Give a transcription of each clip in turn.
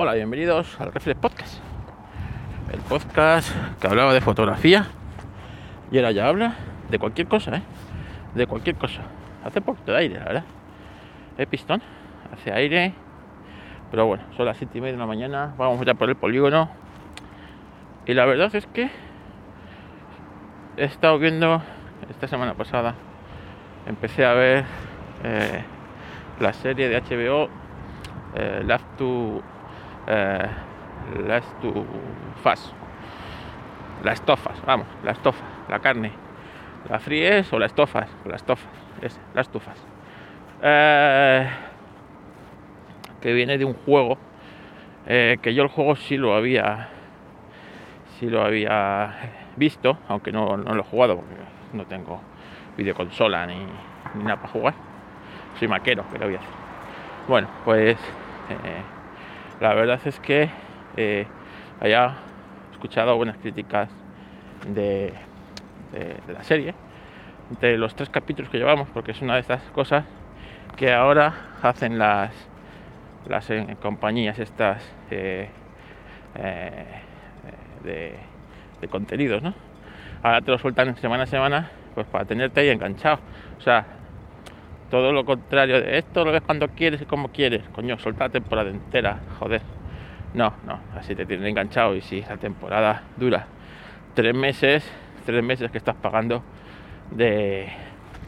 Hola, bienvenidos al Reflex Podcast. El podcast que hablaba de fotografía y ahora ya habla de cualquier cosa, ¿eh? De cualquier cosa. Hace poquito de aire, la verdad. El pistón, hace aire. Pero bueno, son las 7 y media de la mañana. Vamos ya por el polígono. Y la verdad es que he estado viendo esta semana pasada. Empecé a ver eh, la serie de HBO eh, Last to eh, Last to Fast las estofas, vamos, la estofa, la carne, la fríes o las estofas, la estofa, es, las estufas. Eh, que viene de un juego eh, que yo el juego sí lo había sí lo había visto, aunque no, no lo he jugado porque no tengo videoconsola ni, ni nada para jugar. Soy maquero, pero voy a hacer. Bueno, pues eh, la verdad es que eh, haya escuchado buenas críticas de, la serie, de los tres capítulos que llevamos, porque es una de estas cosas que ahora hacen las, las eh, compañías estas eh, de, de, contenidos, ¿no? Ahora te lo sueltan semana a semana, pues para tenerte ahí enganchado. O sea, todo lo contrario de esto lo ves cuando quieres y como quieres. Coño, suelta la temporada entera, joder. No, no, así te tienen enganchado y si la temporada dura tres meses, tres meses que estás pagando de,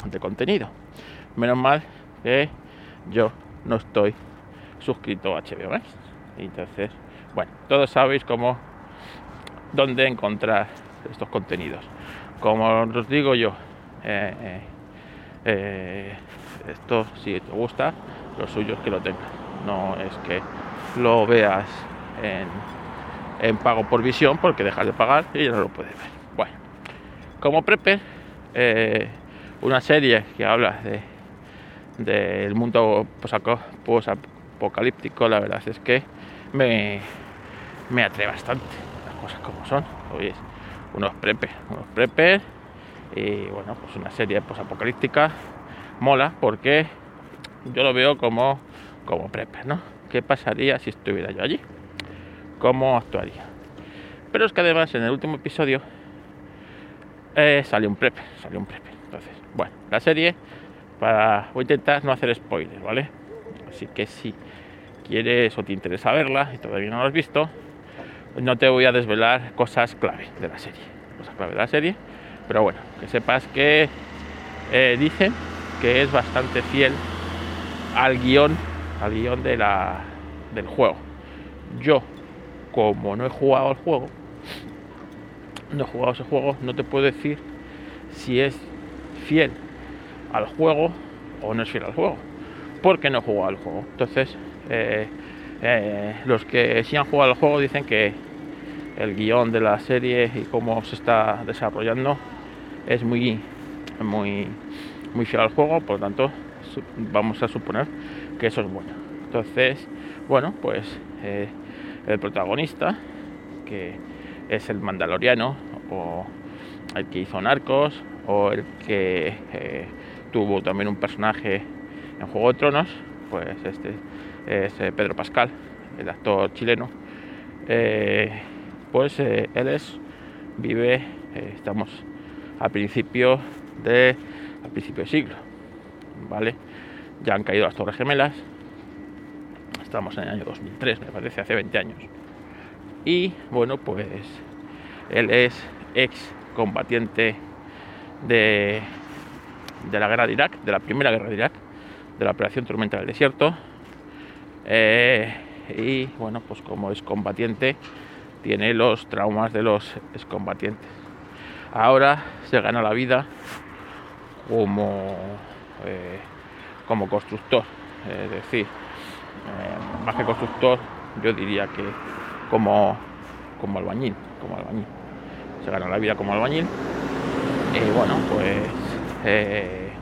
de contenido. Menos mal que yo no estoy suscrito a HBO. Entonces, bueno, todos sabéis cómo, dónde encontrar estos contenidos. Como os digo yo, eh, eh, eh, esto si te gusta, lo suyo es que lo tengas. No es que lo veas en, en, pago por visión porque dejas de pagar y ya no lo puedes ver. Bueno, como Prepper, eh, una serie que habla de del mundo post-apocalíptico, la verdad es que me, me atrae bastante las cosas como son. Oye, unos Prepper, unos Prepper y bueno, pues una serie post-apocalíptica mola porque yo lo veo como, como Prepper, ¿no? ¿Qué pasaría si estuviera yo allí? cómo actuaría. Pero es que además en el último episodio eh, salió un prep, salió un prep. Entonces, bueno, la serie para voy a intentar no hacer spoilers, ¿vale? Así que si quieres o te interesa verla y todavía no lo has visto, no te voy a desvelar cosas clave de la serie, cosas clave de la serie, pero bueno, que sepas que eh, dicen que es bastante fiel al guion, al guion de la, del juego. Yo como no he jugado al juego, no he jugado ese juego, no te puedo decir si es fiel al juego o no es fiel al juego, porque no he jugado al juego. Entonces, eh, eh, los que sí han jugado al juego dicen que el guion de la serie y cómo se está desarrollando es muy, muy, muy fiel al juego, por lo tanto, vamos a suponer que eso es bueno. Entonces, bueno, pues eh, el protagonista, que es el mandaloriano, o el que hizo Narcos, o el que eh, tuvo también un personaje en Juego de Tronos, pues este es eh, Pedro Pascal, el actor chileno. Pues él es, vive, estamos a principio de, a principio de siglo, ¿vale? Ya han caído las Torres Gemelas, estamos en el año 2003, me parece, hace 20 años. Y bueno, pues él es ex combatiente de, de la guerra de Irak, de la primera guerra de Irak, de la operación Tormenta del Desierto. Eh, y bueno, pues como es combatiente, tiene los traumas de los excombatientes. Ahora se gana la vida como, eh, como constructor, es decir, eh, más que constructor, yo diría que como, como albañil, como albañil. Se gana la vida como albañil. Y bueno, pues eh,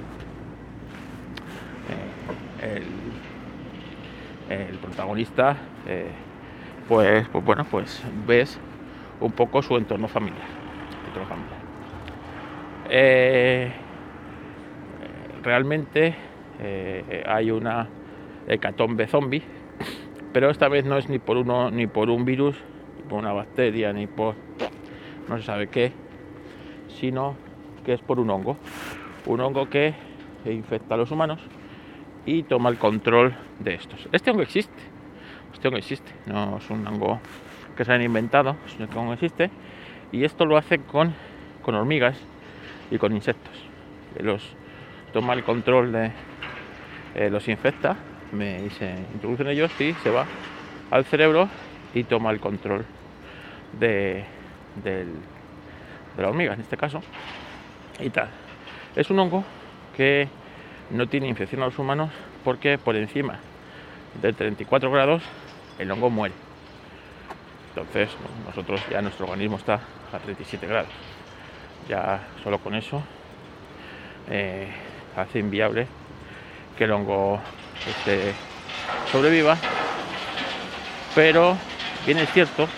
el, el, protagonista, pues, pues bueno, pues ves un poco su entorno familiar. Entorno familiar. Realmente hay una hecatombe zombie Pero esta vez no es ni por uno, ni por un virus, ni por una bacteria, ni por no se sabe qué, sino que es por un hongo. Un hongo que infecta a los humanos y toma el control de estos. Este hongo existe. Este hongo existe. No es un hongo que se han inventado, sino que hongo existe. Y esto lo hace con, con hormigas y con insectos. Toma el control de eh, los infecta me, se introducen ellos y se va al cerebro y toma el control de, de la hormiga en este caso y tal. Es un hongo que no tiene infección a los humanos porque por encima de 34 grados el hongo muere. Entonces nosotros ya nuestro organismo está a 37 grados. Ya solo con eso eh, hace inviable que el hongo este, sobreviva. Pero bien es cierto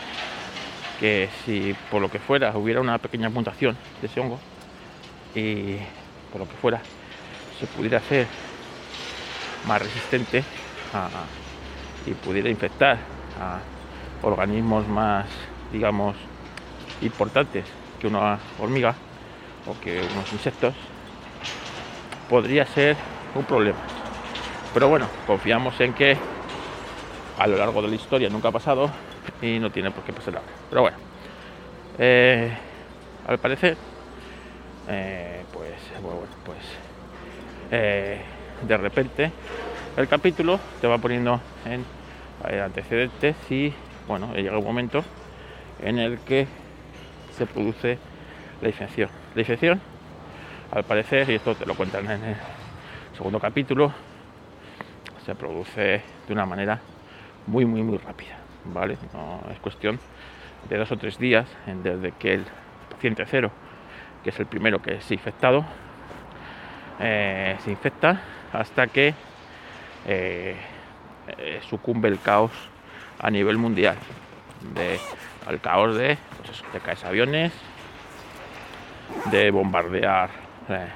que si por lo que fuera hubiera una pequeña mutación de ese hongo y por lo que fuera se pudiera hacer más resistente y pudiera infectar a organismos más, digamos, importantes que una hormiga o que unos insectos, podría ser un problema. Pero bueno, confiamos en que a lo largo de la historia nunca ha pasado y no tiene por qué pasar ahora. Pero bueno, eh, al parecer, eh, pues, bueno, pues eh, de repente el capítulo te va poniendo en antecedentes y bueno, llega un momento en el que se produce la infección. La infección al parecer, y esto te lo cuentan en el segundo capítulo, se produce de una manera muy, muy, muy rápida, ¿vale? Es cuestión de dos o tres días desde que el paciente cero, que es el primero que es infectado, eh, se infecta hasta que eh, eh, sucumbe el caos a nivel mundial, de, al caos de, pues de caes aviones, de bombardear eh,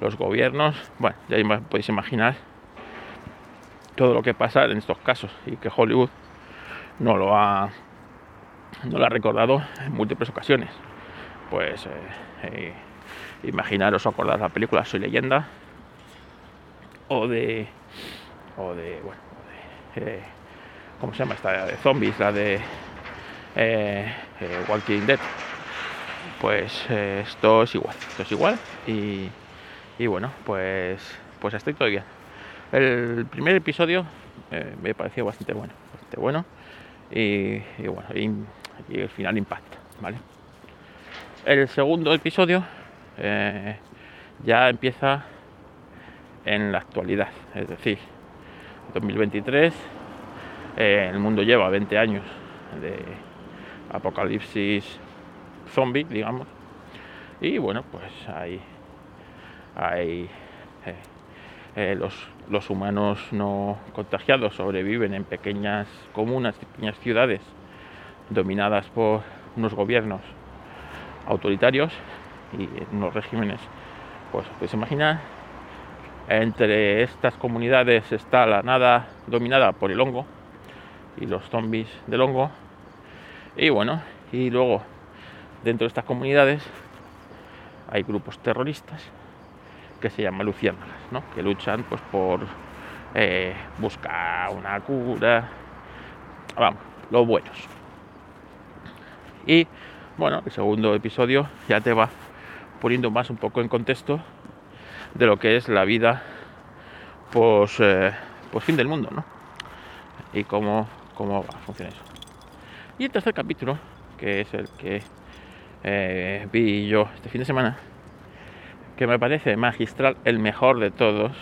los gobiernos. Bueno, ya podéis imaginar todo lo que pasa en estos casos y que Hollywood no lo ha no lo ha recordado en múltiples ocasiones. Pues eh, eh, imaginaros o acordar la película Soy leyenda o de o de bueno de, ¿cómo se llama esta de zombies la de Walking Dead pues eh, esto es igual, esto es igual y, bueno, pues, pues estoy todo bien. El primer episodio eh, me pareció bastante bueno, bastante bueno y, bueno, y, el final impacta, ¿vale? El segundo episodio eh, ya empieza en la actualidad, es decir, 2023, el mundo lleva 20 años de apocalipsis zombie, digamos. Y bueno, pues hay, hay eh, eh, los, los, humanos no contagiados sobreviven en pequeñas comunas, pequeñas ciudades dominadas por unos gobiernos autoritarios y unos regímenes, pues podéis imaginar. Entre estas comunidades está la nada dominada por el hongo y los zombies del hongo. Y bueno, y luego dentro de estas comunidades hay grupos terroristas que se llaman luciérnagas, ¿no? que luchan pues, por eh, buscar una cura, vamos, los buenos. Y bueno, el segundo episodio ya te va poniendo más un poco en contexto de lo que es la vida pues, eh, pues fin del mundo, ¿no? Y cómo, cómo va, funciona eso. Y el tercer capítulo, que es el que eh, vi yo este fin de semana, que me parece magistral, el mejor de todos,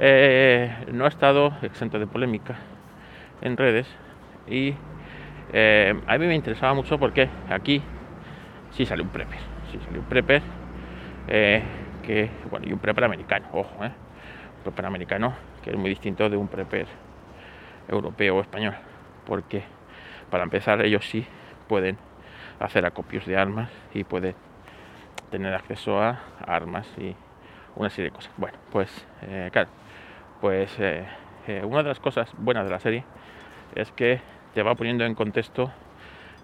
eh, no ha estado exento de polémica en redes y eh, a mí me interesaba mucho porque aquí sí sale un prepper, sí sale un prepper, que, bueno, y un prepper americano, ojo, un prepper americano que es muy distinto de un prepper europeo o español, porque para empezar ellos sí pueden hacer acopios de armas y puede tener acceso a armas y una serie de cosas. Bueno, pues eh, claro, pues eh, eh, una de las cosas buenas de la serie es que te va poniendo en contexto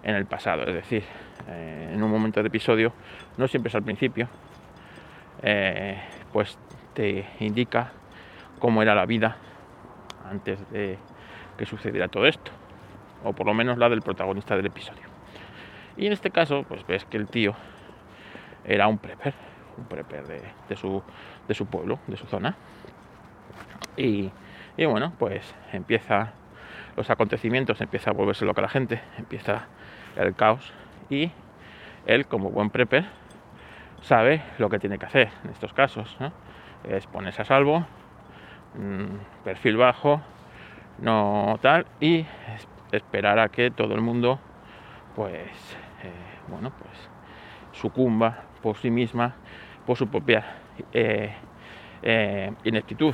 en el pasado, es decir, eh, en un momento del episodio, no siempre es al principio, eh, pues te indica cómo era la vida antes de que sucediera todo esto, o por lo menos la del protagonista del episodio. Y en este caso, pues ves que el tío era un prepper, un prepper de, su, de su pueblo, de su zona. Y, y, bueno, pues empieza los acontecimientos, empieza a volverse loca la gente, empieza el caos y él como buen prepper sabe lo que tiene que hacer en estos casos. Es ponerse a salvo, mm, perfil bajo, no tal, y esperar a que todo el mundo pues eh, bueno pues sucumba por sí misma, por su propia eh, eh, ineptitud.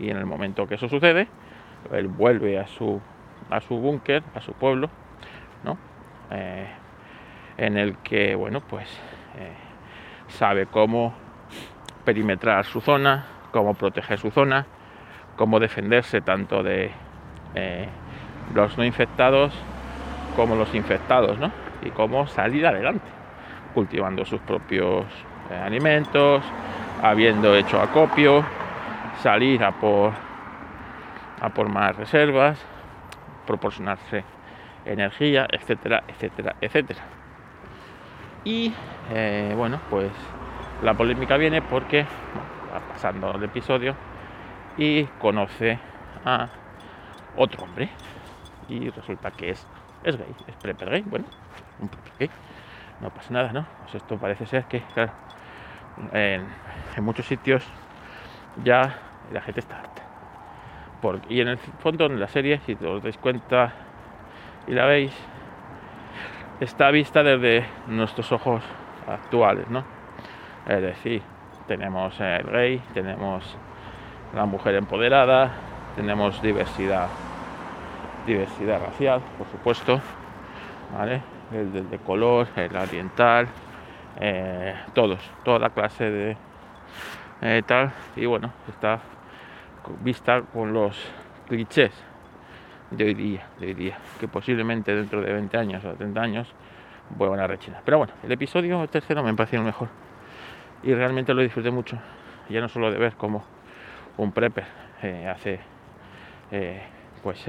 Y en el momento que eso sucede, él vuelve a su a su búnker, a su pueblo, ¿no? en el que bueno pues sabe cómo perimetrar su zona, cómo proteger su zona, cómo defenderse tanto de los no infectados como los infectados, ¿no? Y cómo salir adelante, cultivando sus propios eh, alimentos, habiendo hecho acopio, salir a por, a por más reservas, proporcionarse energía, etcétera, etcétera, etcétera. Y eh, bueno, pues la polémica viene porque va pasando el episodio y conoce a otro hombre y resulta que es, es gay, es prepper gay, bueno, un gay, no pasa nada, ¿no? Pues esto parece ser que, en, muchos sitios ya la gente está harta. y en el fondo, en la serie, si os dais cuenta y la veis, está vista desde nuestros ojos actuales, ¿no? Es decir, tenemos el gay, tenemos la mujer empoderada, tenemos diversidad, diversidad racial, por supuesto. El de, color, el oriental, eh, todos, toda la clase de eh, tal, y bueno, está vista con los clichés de hoy día, de hoy día, que posiblemente dentro de 20 años o 30 años vuelvan a rechinar. Pero bueno, el episodio tercero me pareció mejor y realmente lo disfruté mucho, ya no solo de ver cómo un prepper eh, hace, pues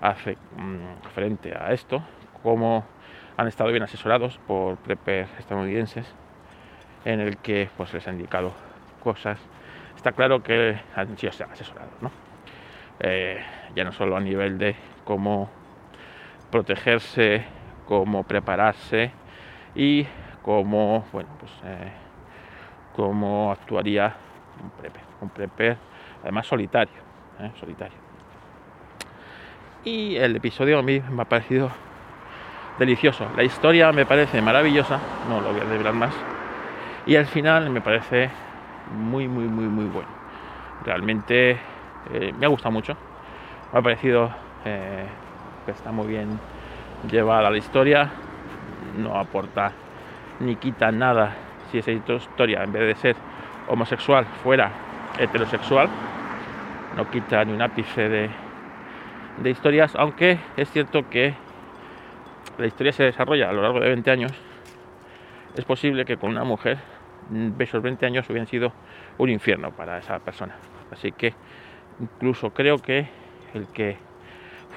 hace mm, frente a esto, cómo han estado bien asesorados por preppers estadounidenses, en el que pues les han indicado cosas. Está claro que han sido asesorados, ¿no? Eh, ya no solo a nivel de cómo protegerse, cómo prepararse y cómo, bueno, pues eh, cómo actuaría un prepper, un prepper además solitario, ¿eh? solitario. Y el episodio a mí me ha parecido delicioso. La historia me parece maravillosa, no lo voy a desvelar más. Y al final me parece muy, muy, muy, muy bueno. Realmente eh, me ha gustado mucho. Me ha parecido eh, que está muy bien llevada la historia. No aporta ni quita nada si esa historia, en vez de ser homosexual, fuera heterosexual. No quita ni un ápice de, de historias, aunque es cierto que la historia se desarrolla a lo largo de 20 años. Es posible que con una mujer esos 20 años hubieran sido un infierno para esa persona. Así que Incluso creo que el que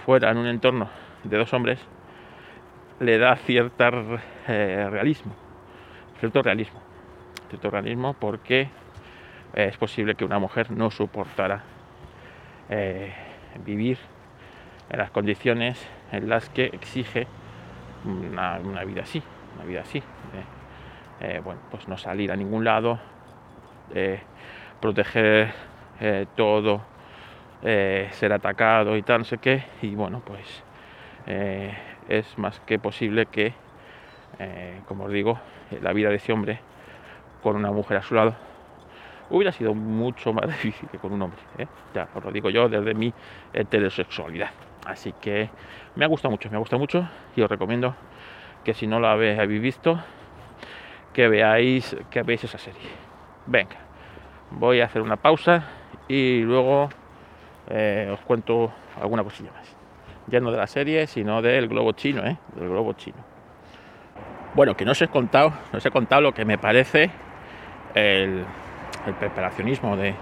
fuera en un entorno de dos hombres le da cierto eh, realismo, cierto realismo, cierto realismo porque es posible que una mujer no soportara eh, vivir en las condiciones en las que exige una, vida así, una vida así. Eh, bueno, pues no salir a ningún lado, proteger todo eh, ser atacado y tal, no sé qué. Y bueno, pues eh, es más que posible que, eh, como os digo, la vida de ese hombre con una mujer a su lado hubiera sido mucho más difícil que con un hombre. Ya os lo digo yo desde mi heterosexualidad. Así que me ha gustado mucho, me ha gustado mucho y os recomiendo que si no la habéis visto, que veáis, que veáis esa serie. Venga, voy a hacer una pausa y luego eh, os cuento alguna cosilla más. Ya no de la serie, sino del globo chino, ¿eh? Del globo chino. Bueno, que no os he contado, no os he contado lo que me parece el, preparacionismo de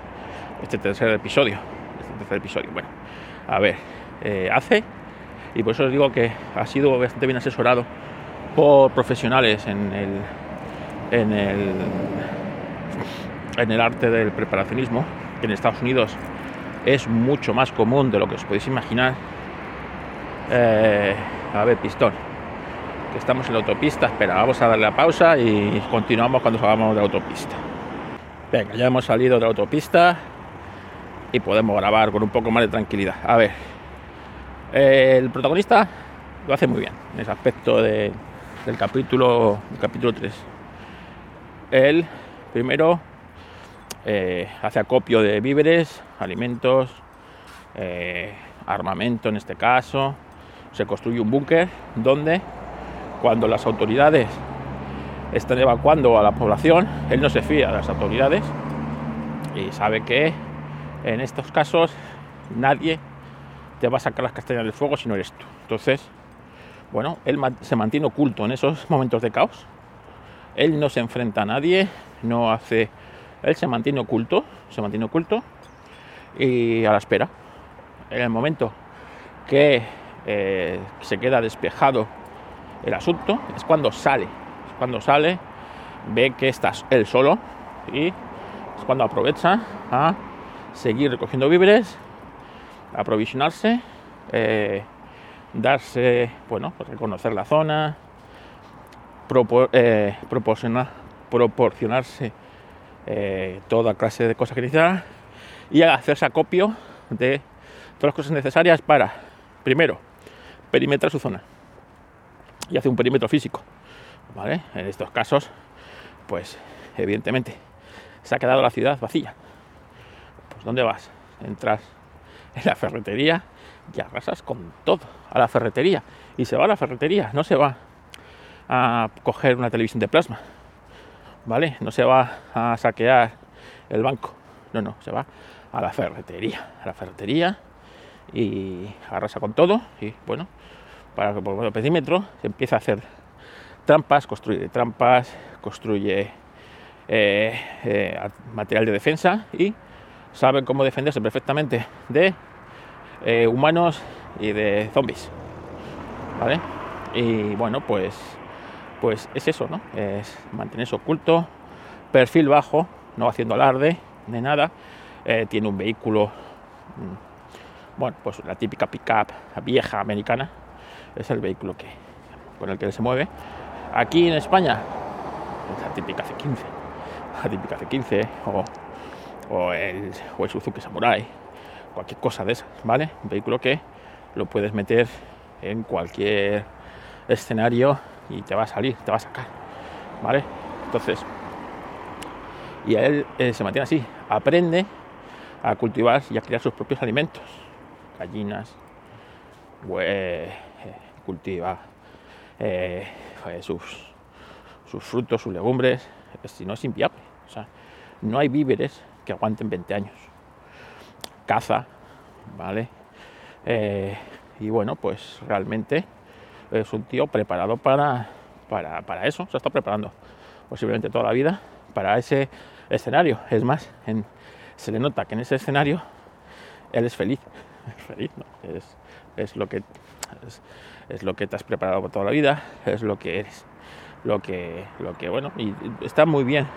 este tercer episodio. Este tercer episodio. Bueno, a ver, eh, hace, y por eso os digo que ha sido bastante bien asesorado por profesionales en el, en el, en el arte del preparacionismo, que en Estados Unidos es mucho más común de lo que os podéis imaginar. Eh, a ver, pistón. Que estamos en la autopista. Espera, vamos a darle la pausa y continuamos cuando salgamos de la autopista. Venga, ya hemos salido de la autopista y podemos grabar con un poco más de tranquilidad. A ver, el protagonista lo hace muy bien en ese aspecto del capítulo, capítulo 3. Él primero eh, hace acopio de víveres, alimentos, eh, armamento en este caso. Se construye un búnker donde cuando las autoridades están evacuando a la población, él no se fía de las autoridades y sabe que en estos casos nadie te va a sacar las castañas del fuego si no eres tú. Entonces, bueno, él se mantiene oculto en esos momentos de caos. Él no se enfrenta a nadie, no hace... Él se mantiene oculto, se mantiene oculto y a la espera. En el momento que eh, se queda despejado el asunto, es cuando sale. Es cuando sale, ve que estás él solo y es cuando aprovecha a seguir recogiendo víveres aprovisionarse, eh, darse, bueno, pues reconocer la zona, eh, proporcionar, proporcionarse eh, toda clase de cosas que necesita y hacerse acopio de todas las cosas necesarias para, primero, perimetrar su zona y hacer un perímetro físico. En estos casos, pues evidentemente se ha quedado la ciudad vacía. Pues ¿dónde vas? Entras en la ferretería y arrasas con todo a la ferretería. Y se va a la ferretería, no se va a coger una televisión de plasma, ¿vale? No se va a saquear el banco, no, no, se va a la ferretería, a la ferretería y arrasa con todo y bueno, para que por el perímetro se empieza a hacer trampas, construye trampas, construye eh, eh, material de defensa y saben cómo defenderse perfectamente de eh, humanos y de zombies. ¿Vale? Y bueno, pues, pues es eso, ¿no? Es mantenerse oculto, perfil bajo, no haciendo alarde de nada. Eh, tiene un vehículo, mm, bueno, pues la típica pickup vieja americana. Es el vehículo que, con el que se mueve. Aquí en España, la típica C15, la típica C15 o o el, o el Suzuki Samurai, cualquier cosa de esas, ¿vale? Un vehículo que lo puedes meter en cualquier escenario y te va a salir, te va a sacar, ¿vale? Entonces, y él eh, se mantiene así, aprende a cultivar y a criar sus propios alimentos, gallinas, eh, cultiva eh, sus, sus frutos, sus legumbres, si no es inviable, o sea, no hay víveres que aguanten 20 años. Caza, ¿vale? Eh, y bueno, pues realmente es un tío preparado para, para, eso, se está preparando posiblemente toda la vida para ese escenario. Es más, se le nota que en ese escenario él es feliz. Es feliz, Es, lo que es, lo que te has preparado por toda la vida, es lo que eres. Lo que, lo que bueno, y está muy bien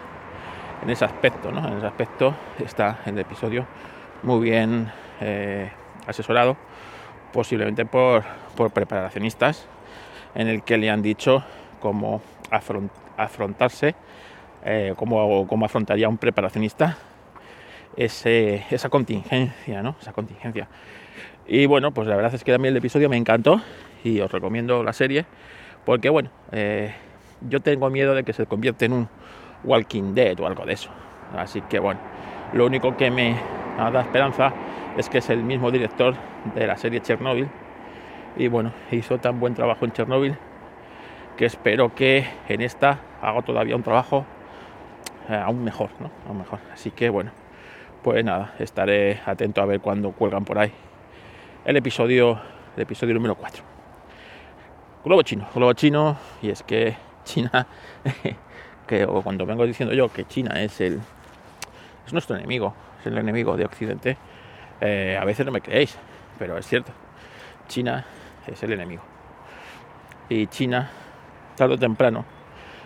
en ese aspecto, ¿no? En ese aspecto está el episodio muy bien eh, asesorado, posiblemente por, preparacionistas, en el que le han dicho cómo afrontarse, eh, cómo, afrontaría un preparacionista esa contingencia, ¿no? Esa contingencia. Y bueno, pues la verdad es que a el episodio me encantó y os recomiendo la serie porque bueno, eh, yo tengo miedo de que se convierta en un Walking Dead o algo de eso. Así que bueno, lo único que me da esperanza es que es el mismo director de la serie Chernobyl y bueno, hizo tan buen trabajo en Chernobyl que espero que en esta haga todavía un trabajo eh, aún mejor, ¿no? Aún mejor. Así que bueno, pues nada, estaré atento a ver cuándo cuelgan por ahí el episodio, el episodio número 4. Globo chino, globo chino, y es que China, que cuando vengo diciendo yo que China es el es nuestro enemigo, es el enemigo de Occidente, eh, a veces no me creéis, pero es cierto. China es el enemigo. Y China, tarde o temprano,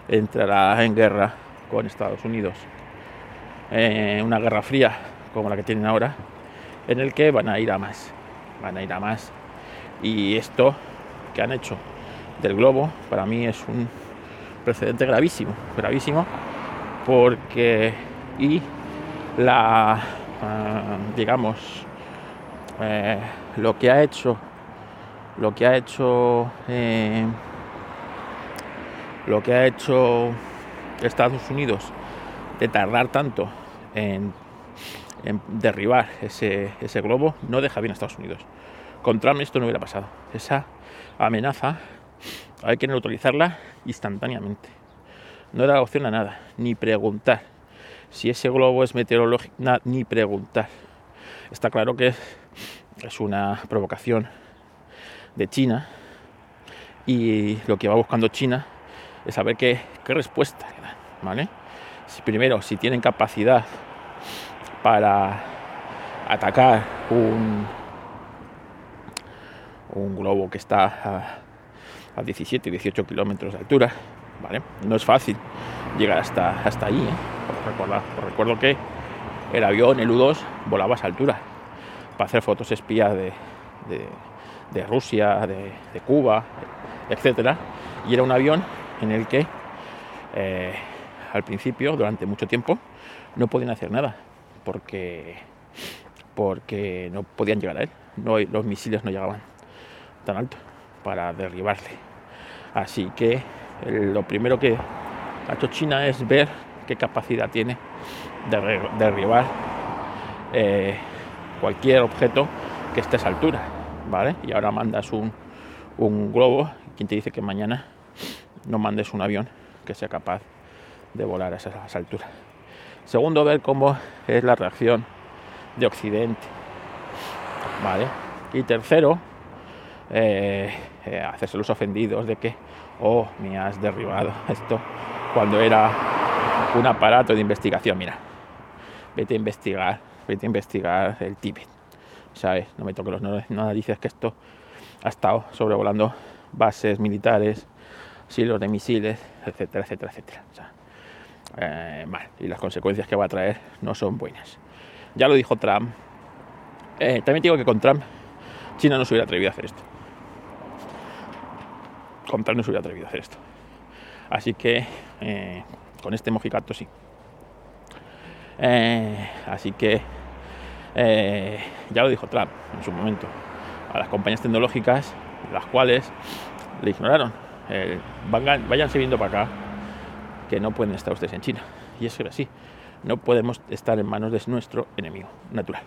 entrará en guerra con Estados Unidos. Una guerra fría como la que tienen ahora, en el que van a ir a más. Van a ir a más. Y esto que han hecho del globo, para mí es un precedente gravísimo, gravísimo, porque y la, ah, digamos, eh, lo que ha hecho, lo que ha hecho, eh, lo que ha hecho Estados Unidos de tardar tanto en, derribar ese, ese, globo, no deja bien a Estados Unidos. Con Trump esto no hubiera pasado. Esa amenaza hay que neutralizarla instantáneamente. No era opción a nada, ni preguntar si ese globo es meteorológico, ni preguntar. Está claro que es una provocación de China y lo que va buscando China es saber qué, qué respuesta le dan, ¿vale? Si, primero, si tienen capacidad para atacar un, un globo que está a, a 17, 18 kilómetros de altura, ¿vale? No es fácil llegar hasta, hasta allí, ¿eh? recuerdo que el avión, el U-2, volaba a esa altura para hacer fotos espías de, de, Rusia, de, Cuba, etcétera. Y era un avión en el que eh, al principio, durante mucho tiempo, no podían hacer nada porque, porque no podían llegar a él. No, los misiles no llegaban tan alto para derribarle. Así que lo primero que ha hecho China es ver qué capacidad tiene de derribar eh, cualquier objeto que esté a esa altura, ¿vale? Y ahora mandas un, globo, quien te dice que mañana no mandes un avión que sea capaz de volar a esa, altura. Segundo, ver cómo es la reacción de Occidente, ¿vale? Y tercero, eh, eh, hacerse los ofendidos de que, oh, me has derribado esto cuando era un aparato de investigación. Mira, vete a investigar, vete a investigar el Tíbet. ¿Sabes? No me toques los narices que esto ha estado sobrevolando bases militares, silos de misiles, etcétera, etcétera, etcétera. Eh, y las consecuencias que va a traer no son buenas. Ya lo dijo Trump. Eh, también digo que con Trump China no se hubiera atrevido a hacer esto. Trump no se hubiera atrevido a hacer esto. Así que eh, con este mojicato sí. Eh, así que eh, ya lo dijo Trump en su momento a las compañías tecnológicas, las cuales le ignoraron. Vayan, váyanse viendo para acá que no pueden estar ustedes en China. Y eso era así. No podemos estar en manos de nuestro enemigo natural.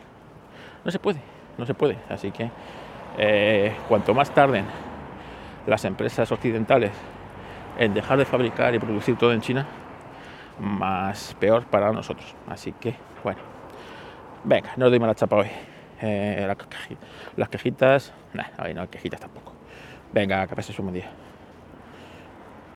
No se puede, no se puede. Así que cuanto más tarden las empresas occidentales en dejar de fabricar y producir todo en China, más peor para nosotros. Así que, bueno, venga, no os doy mala chapa hoy. Eh, las, quejitas, nah, hoy no hay quejitas tampoco. Venga, que pases un buen día.